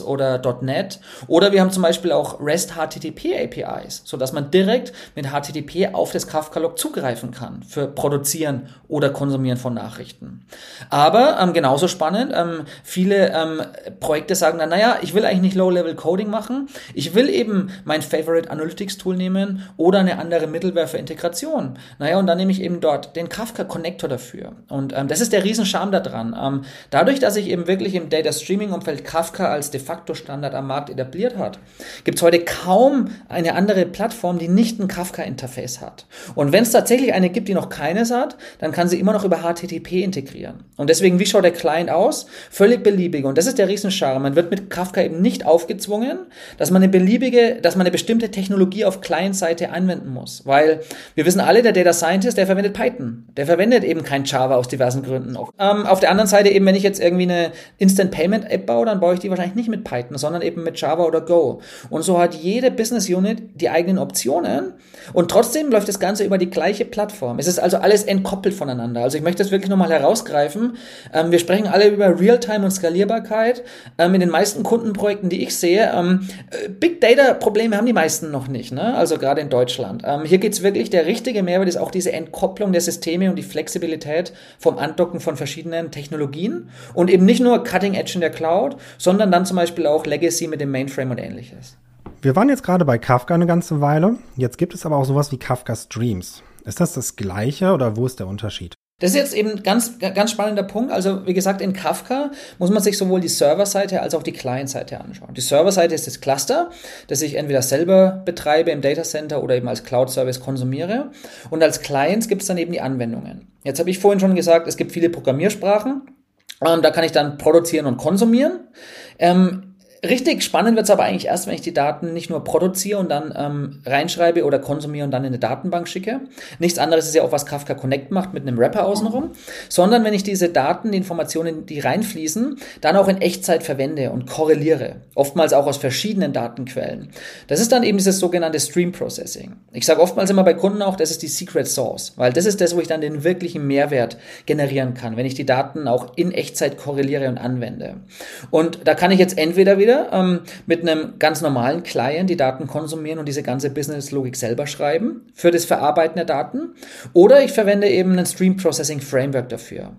oder .NET. Oder wir haben zum Beispiel auch REST HTTP APIs, sodass man direkt mit HTTP auf das Kafka-Log zugreifen kann für Produzieren oder Konsumieren von Nachrichten. Aber ähm, genauso spannend, ähm, viele ähm, Projekte sagen dann, naja, ich will eigentlich nicht Low-Level-Coding machen, ich will eben mein Favorite Analytics-Tool nehmen oder eine andere Mittelware für Integration. Naja, und dann nehme ich eben dort den Kafka-Connector dafür. Und ähm, das ist der Riesenscharme daran. Ähm, dadurch, dass sich eben wirklich im Data Streaming-Umfeld Kafka als de facto Standard am Markt etabliert hat, gibt es heute kaum eine andere Plattform, die nicht ein Kafka-Interface hat. Und wenn es tatsächlich eine gibt, die noch keines hat, dann kann sie immer noch über HTTP integrieren. Und deswegen, wie schaut der Client aus? Völlig beliebig. Und das ist der Riesenscharme. Man wird mit Kafka eben nicht aufgezwungen, dass man eine beliebige, dass man eine bestimmte Technologie auf Client-Seite anwenden muss. Weil wir wissen alle, der Data Scientist, der verwendet Python. Der verwendet eben kein Java aus diversen Gründen. Ähm, auf der anderen Seite eben, wenn ich jetzt irgendwie eine Instant Payment App baue, dann baue ich die wahrscheinlich nicht mit Python, sondern eben mit Java oder Go. Und so hat jede Business Unit die eigenen Optionen und trotzdem läuft das Ganze über die gleiche Plattform. Es ist also alles entkoppelt voneinander. Also ich möchte das wirklich nochmal herausgreifen. Ähm, wir sprechen alle über Realtime und Skalierbarkeit. Ähm, in den meisten Kundenprojekten, die ich sehe, ähm, äh, Big Data Probleme haben die meisten noch nicht. Ne? Also gerade in Deutschland. Ähm, hier geht's wirklich, der richtige Mehrwert ist auch diese Entkopplung der Systeme und die Flexibilität vom Andocken von verschiedenen Technologien und eben nicht nur Cutting Edge in der Cloud, sondern dann zum Beispiel auch Legacy mit dem Mainframe und ähnliches. Wir waren jetzt gerade bei Kafka eine ganze Weile. Jetzt gibt es aber auch sowas wie Kafka Streams. Ist das das gleiche oder wo ist der Unterschied? Das ist jetzt eben ganz, ganz spannender Punkt. Also, wie gesagt, in Kafka muss man sich sowohl die Serverseite als auch die Client-Seite anschauen. Die Serverseite ist das Cluster, das ich entweder selber betreibe im Datacenter oder eben als Cloud-Service konsumiere. Und als Clients gibt es dann eben die Anwendungen. Jetzt habe ich vorhin schon gesagt, es gibt viele Programmiersprachen. Ähm, da kann ich dann produzieren und konsumieren. Ähm, Richtig spannend wird es aber eigentlich erst, wenn ich die Daten nicht nur produziere und dann ähm, reinschreibe oder konsumiere und dann in eine Datenbank schicke. Nichts anderes ist ja auch, was Kafka Connect macht mit einem Wrapper außenrum, sondern wenn ich diese Daten, die Informationen, die reinfließen, dann auch in Echtzeit verwende und korreliere. Oftmals auch aus verschiedenen Datenquellen. Das ist dann eben dieses sogenannte Stream Processing. Ich sage oftmals immer bei Kunden auch, das ist die Secret Source, weil das ist das, wo ich dann den wirklichen Mehrwert generieren kann, wenn ich die Daten auch in Echtzeit korreliere und anwende. Und da kann ich jetzt entweder wieder ähm, mit einem ganz normalen Client die Daten konsumieren und diese ganze Business-Logik selber schreiben für das Verarbeiten der Daten. Oder ich verwende eben ein Stream Processing Framework dafür.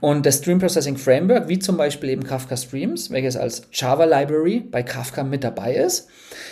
Und das Stream Processing Framework, wie zum Beispiel eben Kafka Streams, welches als Java Library bei Kafka mit dabei ist,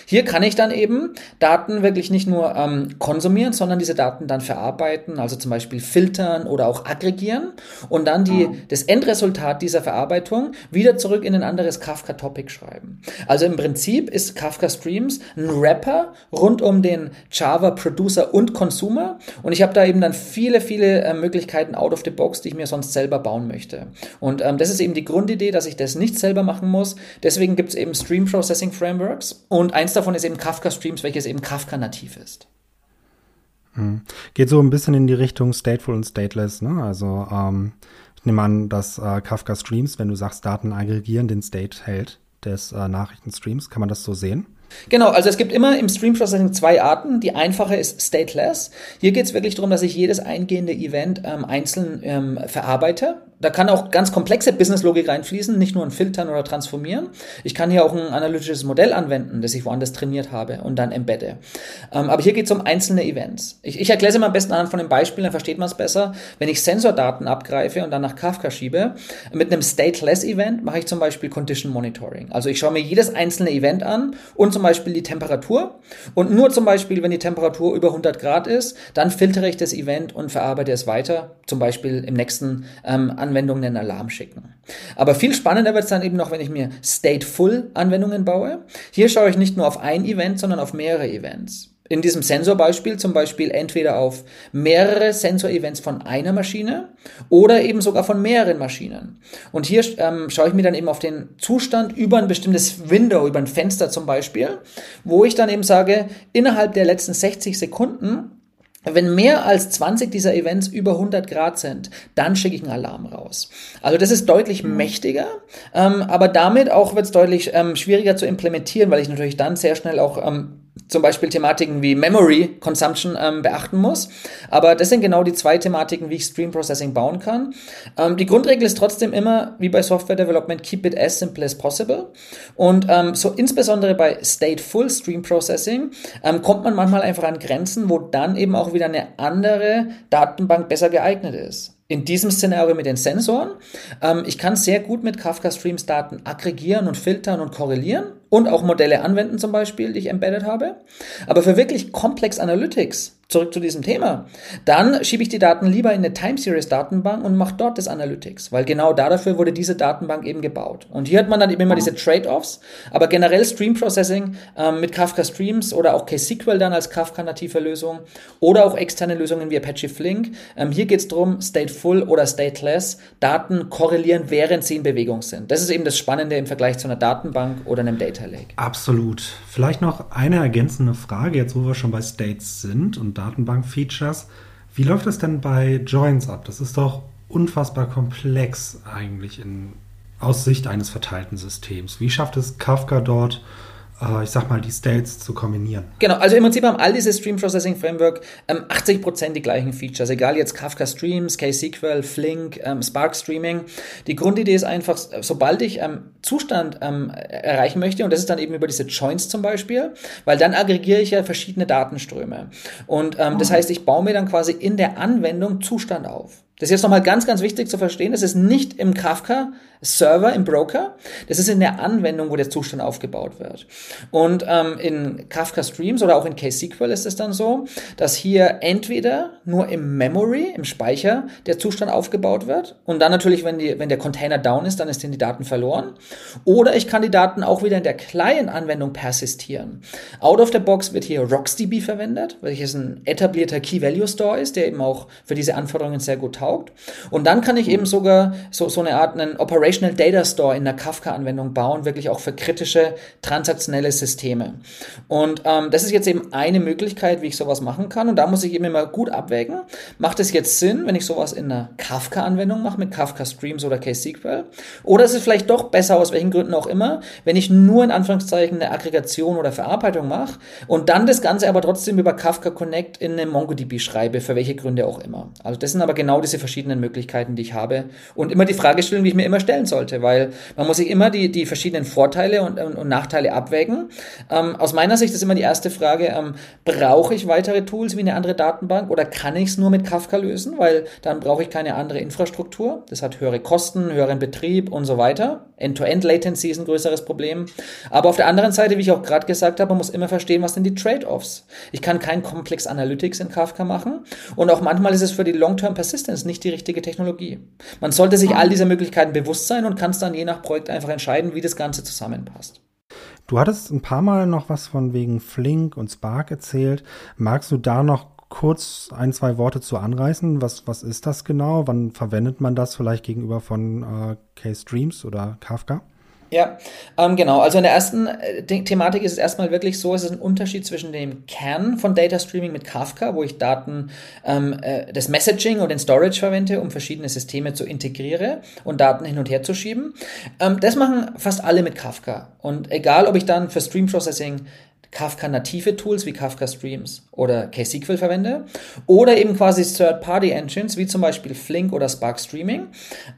hier kann ich dann eben Daten wirklich nicht nur ähm, konsumieren, sondern diese Daten dann verarbeiten, also zum Beispiel filtern oder auch aggregieren und dann die, das Endresultat dieser Verarbeitung wieder zurück in ein anderes Kafka-Topic schreiben. Also im Prinzip ist Kafka Streams ein Wrapper rund um den Java Producer und Consumer und ich habe da eben dann viele, viele äh, Möglichkeiten out of the box, die ich mir sonst selber bauen möchte. Und ähm, das ist eben die Grundidee, dass ich das nicht selber machen muss. Deswegen gibt es eben Stream Processing Frameworks und eins davon ist eben Kafka Streams, welches eben Kafka nativ ist. Hm. Geht so ein bisschen in die Richtung Stateful und Stateless, ne? Also ähm, ich nehme an, dass äh, Kafka Streams, wenn du sagst, Daten aggregieren, den State hält des äh, Nachrichtenstreams. Kann man das so sehen? Genau, also es gibt immer im Stream Processing zwei Arten. Die einfache ist stateless. Hier geht es wirklich darum, dass ich jedes eingehende Event ähm, einzeln ähm, verarbeite da kann auch ganz komplexe Businesslogik reinfließen, nicht nur ein Filtern oder Transformieren. Ich kann hier auch ein analytisches Modell anwenden, das ich woanders trainiert habe und dann embedde. Ähm, aber hier geht es um einzelne Events. Ich, ich erkläre es immer am besten anhand von einem Beispiel, dann versteht man es besser. Wenn ich Sensordaten abgreife und dann nach Kafka schiebe, mit einem Stateless Event mache ich zum Beispiel Condition Monitoring. Also ich schaue mir jedes einzelne Event an und zum Beispiel die Temperatur. Und nur zum Beispiel, wenn die Temperatur über 100 Grad ist, dann filtere ich das Event und verarbeite es weiter, zum Beispiel im nächsten ähm, Anwendungen einen Alarm schicken. Aber viel spannender wird es dann eben noch, wenn ich mir Stateful-Anwendungen baue. Hier schaue ich nicht nur auf ein Event, sondern auf mehrere Events. In diesem Sensorbeispiel zum Beispiel entweder auf mehrere Sensor-Events von einer Maschine oder eben sogar von mehreren Maschinen. Und hier ähm, schaue ich mir dann eben auf den Zustand über ein bestimmtes Window, über ein Fenster zum Beispiel, wo ich dann eben sage, innerhalb der letzten 60 Sekunden Wenn mehr als 20 dieser Events über 100 Grad sind, dann schicke ich einen Alarm raus. Also das ist deutlich mhm. mächtiger, ähm, aber damit auch wird es deutlich ähm, schwieriger zu implementieren, weil ich natürlich dann sehr schnell auch ähm, zum Beispiel Thematiken wie Memory Consumption ähm, beachten muss. Aber das sind genau die zwei Thematiken, wie ich Stream Processing bauen kann. Ähm, die Grundregel ist trotzdem immer, wie bei Software Development, keep it as simple as possible. Und ähm, so insbesondere bei Stateful Stream Processing ähm, kommt man manchmal einfach an Grenzen, wo dann eben auch wieder eine andere Datenbank besser geeignet ist in diesem Szenario mit den Sensoren. Ähm, ich kann sehr gut mit Kafka Streams Daten aggregieren und filtern und korrelieren und auch Modelle anwenden zum Beispiel, die ich embedded habe. Aber für wirklich Complex Analytics zurück zu diesem Thema, dann schiebe ich die Daten lieber in eine Time Series Datenbank und mache dort das Analytics, weil genau dafür wurde diese Datenbank eben gebaut. Und hier hat man dann eben immer diese Trade-offs, aber generell Stream Processing ähm, mit Kafka Streams oder auch KSQL dann als Kafka native Lösung oder auch externe Lösungen wie Apache Flink. Ähm, hier geht es darum, stateful oder stateless Daten korrelieren, während sie in Bewegung sind. Das ist eben das Spannende im Vergleich zu einer Datenbank oder einem Data Lake. Absolut. Vielleicht noch eine ergänzende Frage, jetzt wo wir schon bei States sind und Datenbank-Features. Wie läuft das denn bei Joins ab? Das ist doch unfassbar komplex eigentlich in, aus Sicht eines verteilten Systems. Wie schafft es Kafka dort, ich sag mal, die States zu kombinieren. Genau, also im Prinzip haben all diese Stream Processing Framework ähm, 80% die gleichen Features, egal jetzt Kafka Streams, KSQL, Flink, ähm, Spark Streaming. Die Grundidee ist einfach, sobald ich ähm, Zustand ähm, erreichen möchte, und das ist dann eben über diese Joins zum Beispiel, weil dann aggregiere ich ja verschiedene Datenströme. Und ähm, das ah. heißt, ich baue mir dann quasi in der Anwendung Zustand auf. Das ist jetzt nochmal ganz, ganz wichtig zu verstehen. Das ist nicht im Kafka Server, im Broker. Das ist in der Anwendung, wo der Zustand aufgebaut wird. Und ähm, in Kafka Streams oder auch in KSQL ist es dann so, dass hier entweder nur im Memory, im Speicher, der Zustand aufgebaut wird. Und dann natürlich, wenn, die, wenn der Container down ist, dann ist die Daten verloren. Oder ich kann die Daten auch wieder in der Client-Anwendung persistieren. Out of the box wird hier RocksDB verwendet, welches ein etablierter Key-Value-Store ist, der eben auch für diese Anforderungen sehr gut taugt. Und dann kann ich eben sogar so, so eine Art einen Operational Data Store in der Kafka-Anwendung bauen, wirklich auch für kritische transaktionelle Systeme. Und ähm, das ist jetzt eben eine Möglichkeit, wie ich sowas machen kann. Und da muss ich eben immer gut abwägen. Macht es jetzt Sinn, wenn ich sowas in einer Kafka-Anwendung mache, mit Kafka Streams oder KSQL? Oder ist es vielleicht doch besser, aus welchen Gründen auch immer, wenn ich nur in Anführungszeichen eine Aggregation oder Verarbeitung mache und dann das Ganze aber trotzdem über Kafka Connect in eine MongoDB schreibe, für welche Gründe auch immer. Also das sind aber genau diese verschiedenen Möglichkeiten, die ich habe. Und immer die Fragestellung, die ich mir immer stellen sollte, weil man muss sich immer die, die verschiedenen Vorteile und, und, und Nachteile abwägen. Ähm, aus meiner Sicht ist immer die erste Frage, ähm, brauche ich weitere Tools wie eine andere Datenbank oder kann ich es nur mit Kafka lösen? Weil dann brauche ich keine andere Infrastruktur. Das hat höhere Kosten, höheren Betrieb und so weiter. End-to-End-Latency ist ein größeres Problem. Aber auf der anderen Seite, wie ich auch gerade gesagt habe, man muss immer verstehen, was sind die Trade-offs. Ich kann kein Complex Analytics in Kafka machen. Und auch manchmal ist es für die Long-Term Persistence nicht die richtige Technologie. Man sollte sich all dieser Möglichkeiten bewusst sein und kann es dann je nach Projekt einfach entscheiden, wie das Ganze zusammenpasst. Du hattest ein paar Mal noch was von wegen Flink und Spark erzählt. Magst du da noch kurz ein, zwei Worte zu anreißen? Was, was ist das genau? Wann verwendet man das vielleicht gegenüber von äh, K-Streams oder Kafka? Ja, ähm, genau. Also in der ersten äh, Thematik ist es erstmal wirklich so, es ist ein Unterschied zwischen dem Kern von Data Streaming mit Kafka, wo ich Daten ähm, äh, des Messaging und den Storage verwende, um verschiedene Systeme zu integrieren und Daten hin und her zu schieben. Ähm, das machen fast alle mit Kafka. Und egal, ob ich dann für Stream Processing Kafka native Tools wie Kafka Streams oder KSQL verwende oder eben quasi Third-Party Engines wie zum Beispiel Flink oder Spark Streaming,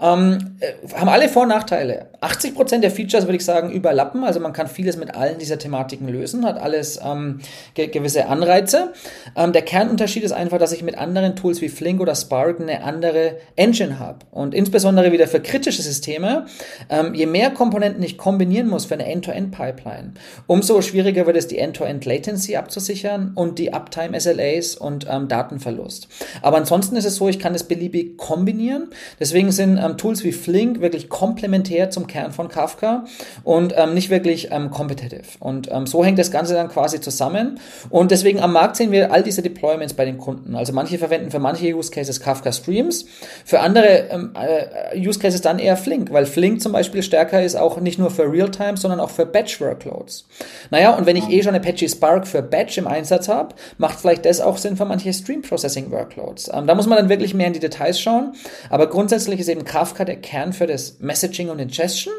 ähm, äh, haben alle Vor- und Nachteile. 80% der Features würde ich sagen überlappen, also man kann vieles mit allen dieser Thematiken lösen, hat alles ähm, ge gewisse Anreize. Ähm, der Kernunterschied ist einfach, dass ich mit anderen Tools wie Flink oder Spark eine andere Engine habe und insbesondere wieder für kritische Systeme, ähm, je mehr Komponenten ich kombinieren muss für eine End-to-End-Pipeline, umso schwieriger wird es die End-to-End-Latency abzusichern und die Uptime-SLAs und ähm, Datenverlust. Aber ansonsten ist es so, ich kann das beliebig kombinieren. Deswegen sind ähm, Tools wie Flink wirklich komplementär zum Kern von Kafka und ähm, nicht wirklich ähm, competitive. Und ähm, so hängt das Ganze dann quasi zusammen. Und deswegen am Markt sehen wir all diese Deployments bei den Kunden. Also manche verwenden für manche Use Cases Kafka Streams, für andere ähm, äh, Use Cases dann eher Flink, weil Flink zum Beispiel stärker ist auch nicht nur für Realtime, sondern auch für Batch Workloads. Naja, und wenn ich eben eh schon Apache Spark für Batch im Einsatz habe, macht vielleicht das auch Sinn für manche Stream Processing Workloads. Ähm, da muss man dann wirklich mehr in die Details schauen. Aber grundsätzlich ist eben Kafka der Kern für das Messaging und Ingestion.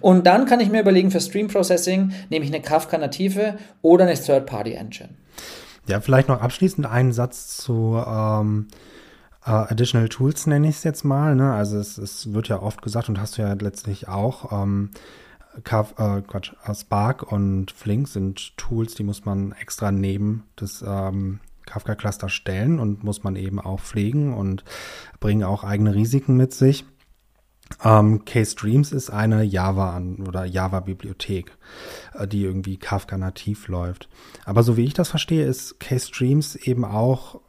Und dann kann ich mir überlegen, für Stream Processing nehme ich eine Kafka native oder eine Third-Party Engine. Ja, vielleicht noch abschließend einen Satz zu ähm, Uh, Additional Tools nenne ich es jetzt mal. Ne? Also es, es, wird ja oft gesagt und hast du ja letztlich auch, ähm, Kaf, äh, Quatsch, äh, Spark und Flink sind Tools, die muss man extra neben das ähm, Kafka-Cluster stellen und muss man eben auch pflegen und bringen auch eigene Risiken mit sich. Ähm, K-Streams ist eine Java oder Java-Bibliothek, äh, die irgendwie Kafka nativ läuft. Aber so wie ich das verstehe, ist K-Streams eben auch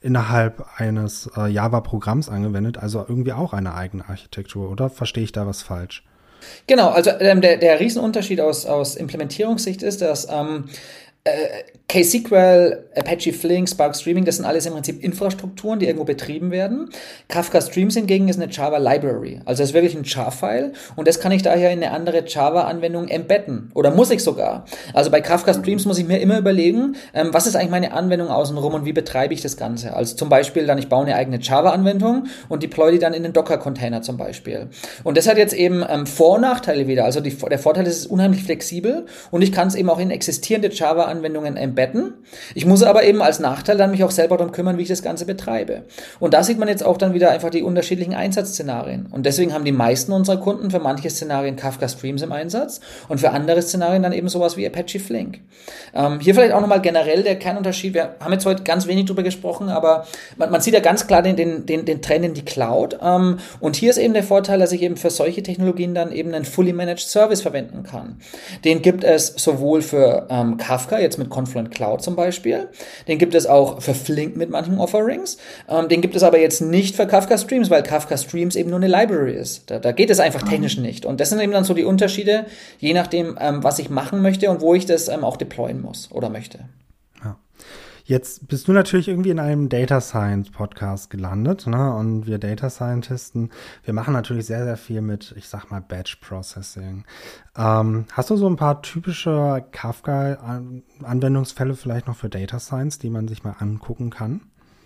innerhalb eines äh, Java-Programms angewendet, also irgendwie auch eine eigene Architektur, oder verstehe ich da was falsch? Genau, also ähm, der, der Riesenunterschied aus, aus Implementierungssicht ist, dass ähm, äh, KSQL, Apache Flink, Spark Streaming, das sind alles im Prinzip Infrastrukturen, die irgendwo betrieben werden. Kafka Streams hingegen ist eine Java Library. Also es ist wirklich ein Jar-File und das kann ich daher in eine andere Java-Anwendung embedden. Oder muss ich sogar. Also bei Kafka Streams muss ich mir immer überlegen, ähm, was ist eigentlich meine Anwendung außenrum und wie betreibe ich das Ganze. Also zum Beispiel dann, ich baue eine eigene Java-Anwendung und deploy die dann in den Docker-Container zum Beispiel. Und das hat jetzt eben ähm, Vor- und Nachteile wieder. Also die, der Vorteil ist, es ist unheimlich flexibel und ich kann es eben auch in existierende Java-Anwendungen embedden betten. Ich muss aber eben als Nachteil dann mich auch selber darum kümmern, wie ich das Ganze betreibe. Und da sieht man jetzt auch dann wieder einfach die unterschiedlichen Einsatzszenarien. Und deswegen haben die meisten unserer Kunden für manche Szenarien Kafka Streams im Einsatz und für andere Szenarien dann eben sowas wie Apache Flink. Ähm, hier vielleicht auch nochmal generell der Kernunterschied. Wir haben jetzt heute ganz wenig drüber gesprochen, aber man, man sieht ja ganz klar den, den, den, den Trend in die Cloud. Ähm, und hier ist eben der Vorteil, dass ich eben für solche Technologien dann eben einen Fully Managed Service verwenden kann. Den gibt es sowohl für ähm, Kafka, jetzt mit Confluent Cloud zum Beispiel. Den gibt es auch für Flink mit manchen Offerings. Ähm, den gibt es aber jetzt nicht für Kafka Streams, weil Kafka Streams eben nur eine Library ist. Da, da geht es einfach technisch mhm. nicht. Und das sind eben dann so die Unterschiede, je nachdem, ähm, was ich machen möchte und wo ich das ähm, auch deployen muss oder möchte. Jetzt bist du natürlich irgendwie in einem Data Science Podcast gelandet, ne? Und wir Data Scientisten, wir machen natürlich sehr, sehr viel mit, ich sag mal, Batch Processing. Ähm, hast du so ein paar typische Kafka-Anwendungsfälle vielleicht noch für Data Science, die man sich mal angucken kann?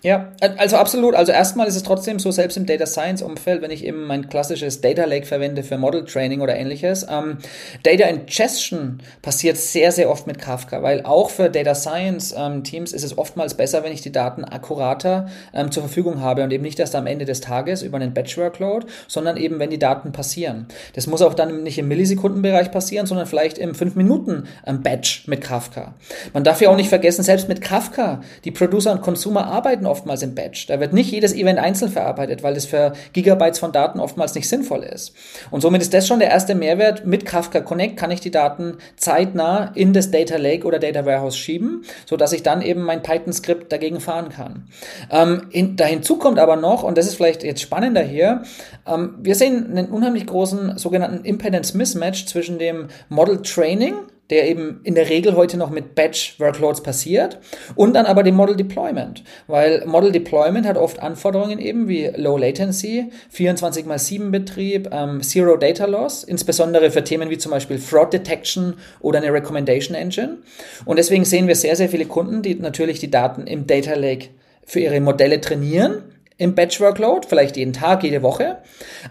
Ja, also absolut. Also erstmal ist es trotzdem so, selbst im Data Science Umfeld, wenn ich eben mein klassisches Data Lake verwende für Model Training oder ähnliches, ähm, Data Ingestion passiert sehr, sehr oft mit Kafka, weil auch für Data Science ähm, Teams ist es oftmals besser, wenn ich die Daten akkurater ähm, zur Verfügung habe und eben nicht erst am Ende des Tages über einen Batch Workload, sondern eben, wenn die Daten passieren. Das muss auch dann nicht im Millisekundenbereich passieren, sondern vielleicht im 5 Minuten ähm, Batch mit Kafka. Man darf ja auch nicht vergessen, selbst mit Kafka, die Producer und Consumer arbeiten oftmals im Batch. Da wird nicht jedes Event einzeln verarbeitet, weil das für Gigabytes von Daten oftmals nicht sinnvoll ist. Und somit ist das schon der erste Mehrwert. Mit Kafka Connect kann ich die Daten zeitnah in das Data Lake oder Data Warehouse schieben, so dass ich dann eben mein Python-Skript dagegen fahren kann. Ähm, hin, da hinzu kommt aber noch, und das ist vielleicht jetzt spannender hier, ähm, wir sehen einen unheimlich großen sogenannten Impedance Mismatch zwischen dem Model Training, der eben in der Regel heute noch mit Batch-Workloads passiert und dann aber dem Model Deployment, weil Model Deployment hat oft Anforderungen eben wie Low Latency, 24 x 7 Betrieb, ähm, Zero Data Loss, insbesondere für Themen wie zum Beispiel Fraud Detection oder eine Recommendation Engine. Und deswegen sehen wir sehr, sehr viele Kunden, die natürlich die Daten im Data Lake für ihre Modelle trainieren im Batch-Workload, vielleicht jeden Tag, jede Woche,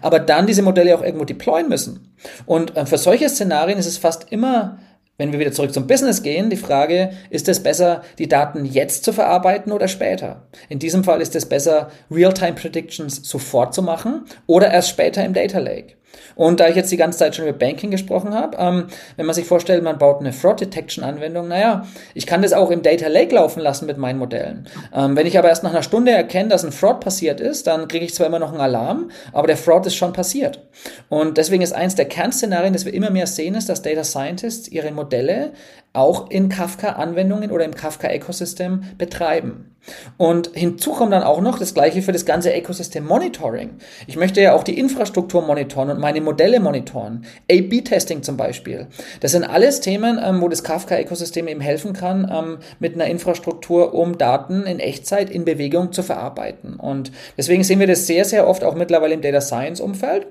aber dann diese Modelle auch irgendwo deployen müssen. Und äh, für solche Szenarien ist es fast immer wenn wir wieder zurück zum Business gehen, die Frage, ist es besser, die Daten jetzt zu verarbeiten oder später? In diesem Fall ist es besser, Real-Time Predictions sofort zu machen oder erst später im Data Lake. Und da ich jetzt die ganze Zeit schon über Banking gesprochen habe, ähm, wenn man sich vorstellt, man baut eine Fraud Detection Anwendung, naja, ich kann das auch im Data Lake laufen lassen mit meinen Modellen. Ähm, wenn ich aber erst nach einer Stunde erkenne, dass ein Fraud passiert ist, dann kriege ich zwar immer noch einen Alarm, aber der Fraud ist schon passiert. Und deswegen ist eins der Kernszenarien, das wir immer mehr sehen, ist, dass Data Scientists ihre Modelle auch in Kafka-Anwendungen oder im Kafka-Ökosystem betreiben. Und hinzu kommt dann auch noch das gleiche für das ganze Ökosystem Monitoring. Ich möchte ja auch die Infrastruktur monitoren und meine Modelle monitoren. A-B-Testing zum Beispiel. Das sind alles Themen, ähm, wo das Kafka-Ökosystem eben helfen kann, ähm, mit einer Infrastruktur, um Daten in Echtzeit in Bewegung zu verarbeiten. Und deswegen sehen wir das sehr, sehr oft auch mittlerweile im Data Science-Umfeld.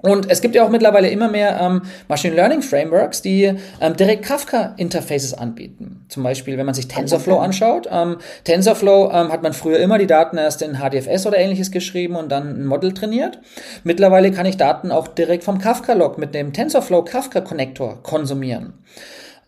Und es gibt ja auch mittlerweile immer mehr ähm, Machine Learning Frameworks, die ähm, direkt Kafka-Interfaces anbieten. Zum Beispiel, wenn man sich TensorFlow anschaut. Ähm, TensorFlow ähm, hat man früher immer die Daten erst in HDFS oder ähnliches geschrieben und dann ein Model trainiert. Mittlerweile kann ich Daten auch direkt vom Kafka-Log mit dem TensorFlow Kafka-Connector konsumieren.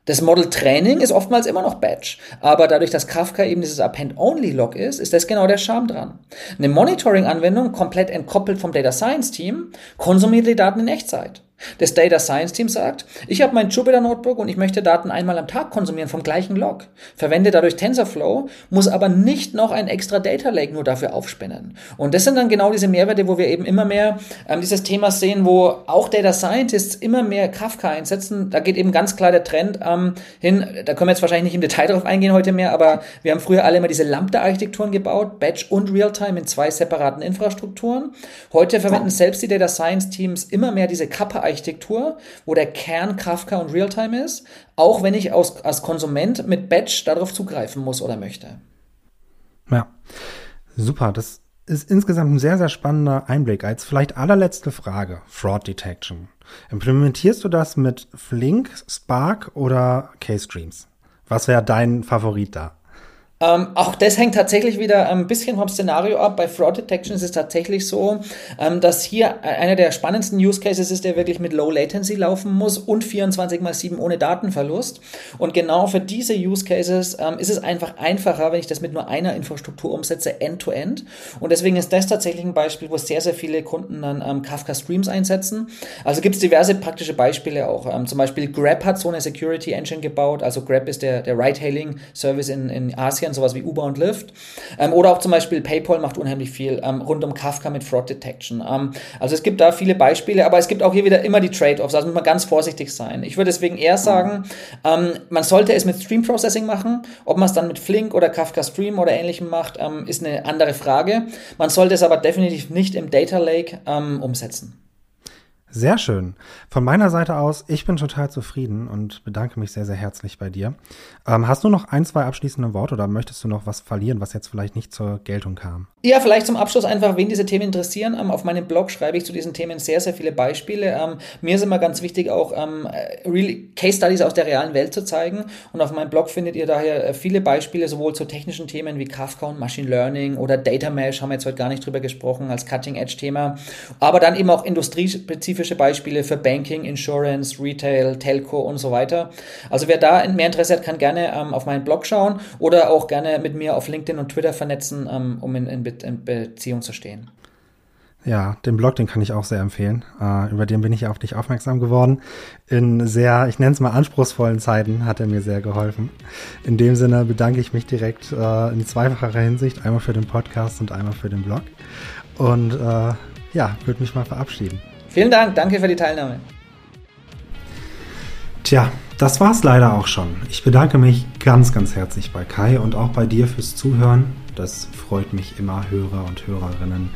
Das Model Training ist oftmals immer noch Batch, aber dadurch, dass Kafka eben dieses Append-Only-Log ist, ist das genau der Charme dran. Eine Monitoring-Anwendung, komplett entkoppelt vom Data Science-Team, konsumiert die Daten in Echtzeit. Das Data Science Team sagt, ich habe mein Jupyter Notebook und ich möchte Daten einmal am Tag konsumieren vom gleichen Log. Verwende dadurch TensorFlow, muss aber nicht noch ein extra Data Lake nur dafür aufspinnen. Und das sind dann genau diese Mehrwerte, wo wir eben immer mehr ähm, dieses Thema sehen, wo auch Data Scientists immer mehr Kafka einsetzen. Da geht eben ganz klar der Trend ähm, hin. Da können wir jetzt wahrscheinlich nicht im Detail drauf eingehen heute mehr, aber wir haben früher alle immer diese Lambda-Architekturen gebaut, Batch und Realtime in zwei separaten Infrastrukturen. Heute verwenden selbst die Data Science Teams immer mehr diese Kappa Architektur, wo der Kern Kafka und Realtime ist, auch wenn ich aus, als Konsument mit Batch darauf zugreifen muss oder möchte. Ja, super. Das ist insgesamt ein sehr, sehr spannender Einblick. Als vielleicht allerletzte Frage, Fraud Detection. Implementierst du das mit Flink, Spark oder K-Streams? Was wäre dein Favorit da? Ähm, auch das hängt tatsächlich wieder ein bisschen vom Szenario ab. Bei Fraud Detection ist es tatsächlich so, ähm, dass hier einer der spannendsten Use Cases ist, der wirklich mit Low Latency laufen muss und 24 mal 7 ohne Datenverlust. Und genau für diese Use Cases ähm, ist es einfach einfacher, wenn ich das mit nur einer Infrastruktur umsetze, end-to-end. -end. Und deswegen ist das tatsächlich ein Beispiel, wo sehr, sehr viele Kunden dann ähm, Kafka Streams einsetzen. Also gibt es diverse praktische Beispiele auch. Ähm, zum Beispiel Grab hat so eine Security Engine gebaut. Also Grab ist der, der Ride-Hailing-Service in, in Asien Aktien, sowas wie Uber und Lyft. Ähm, oder auch zum Beispiel PayPal macht unheimlich viel ähm, rund um Kafka mit Fraud Detection. Ähm, also es gibt da viele Beispiele, aber es gibt auch hier wieder immer die Trade-offs. Also muss man ganz vorsichtig sein. Ich würde deswegen eher sagen, ähm, man sollte es mit Stream Processing machen. Ob man es dann mit Flink oder Kafka Stream oder ähnlichem macht, ähm, ist eine andere Frage. Man sollte es aber definitiv nicht im Data Lake ähm, umsetzen. Sehr schön. Von meiner Seite aus, ich bin total zufrieden und bedanke mich sehr, sehr herzlich bei dir. Ähm, hast du noch ein, zwei abschließende Worte oder möchtest du noch was verlieren, was jetzt vielleicht nicht zur Geltung kam? Ja, vielleicht zum Abschluss einfach, wen diese Themen interessieren. Ähm, auf meinem Blog schreibe ich zu diesen Themen sehr, sehr viele Beispiele. Ähm, mir ist immer ganz wichtig, auch ähm, Case Studies aus der realen Welt zu zeigen. Und auf meinem Blog findet ihr daher äh, viele Beispiele, sowohl zu technischen Themen wie Kafka und Machine Learning oder Data Mesh, haben wir jetzt heute gar nicht drüber gesprochen, als Cutting-Edge-Thema. Aber dann eben auch industriespezifisch spezifische Beispiele für Banking, Insurance, Retail, Telco und so weiter. Also wer da mehr Interesse hat, kann gerne ähm, auf meinen Blog schauen oder auch gerne mit mir auf LinkedIn und Twitter vernetzen, ähm, um in, in, Be in, Beziehung zu stehen. Ja, den Blog, den kann ich auch sehr empfehlen. Äh, über den bin ich auf dich aufmerksam geworden. In sehr, ich nenne es mal anspruchsvollen Zeiten hat er mir sehr geholfen. In dem Sinne bedanke ich mich direkt äh, in zweifacher Hinsicht, einmal für den Podcast und einmal für den Blog. Und äh, ja, würde mich mal verabschieden. Vielen Dank, danke für die Teilnahme. Tja, das war's leider auch schon. Ich bedanke mich ganz, ganz herzlich bei Kai und auch bei dir fürs Zuhören. Das freut mich immer, Hörer und Hörerinnen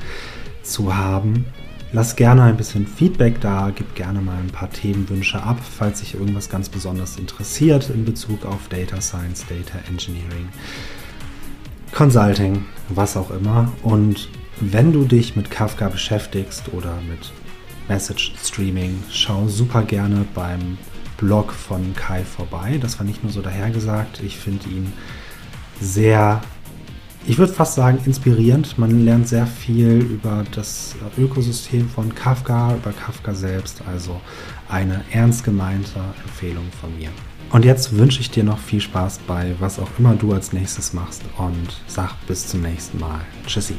zu haben. Lass gerne ein bisschen Feedback da, gib gerne mal ein paar Themenwünsche ab, falls sich irgendwas ganz besonders interessiert in Bezug auf Data Science, Data Engineering, Consulting, was auch immer. Und wenn du dich mit Kafka beschäftigst oder mit Message Streaming. Schau super gerne beim Blog von Kai vorbei. Das war nicht nur so dahergesagt. Ich finde ihn sehr, ich würde fast sagen, inspirierend. Man lernt sehr viel über das Ökosystem von Kafka, über Kafka selbst. Also eine ernst gemeinte Empfehlung von mir. Und jetzt wünsche ich dir noch viel Spaß bei was auch immer du als nächstes machst und sag bis zum nächsten Mal. Tschüssi.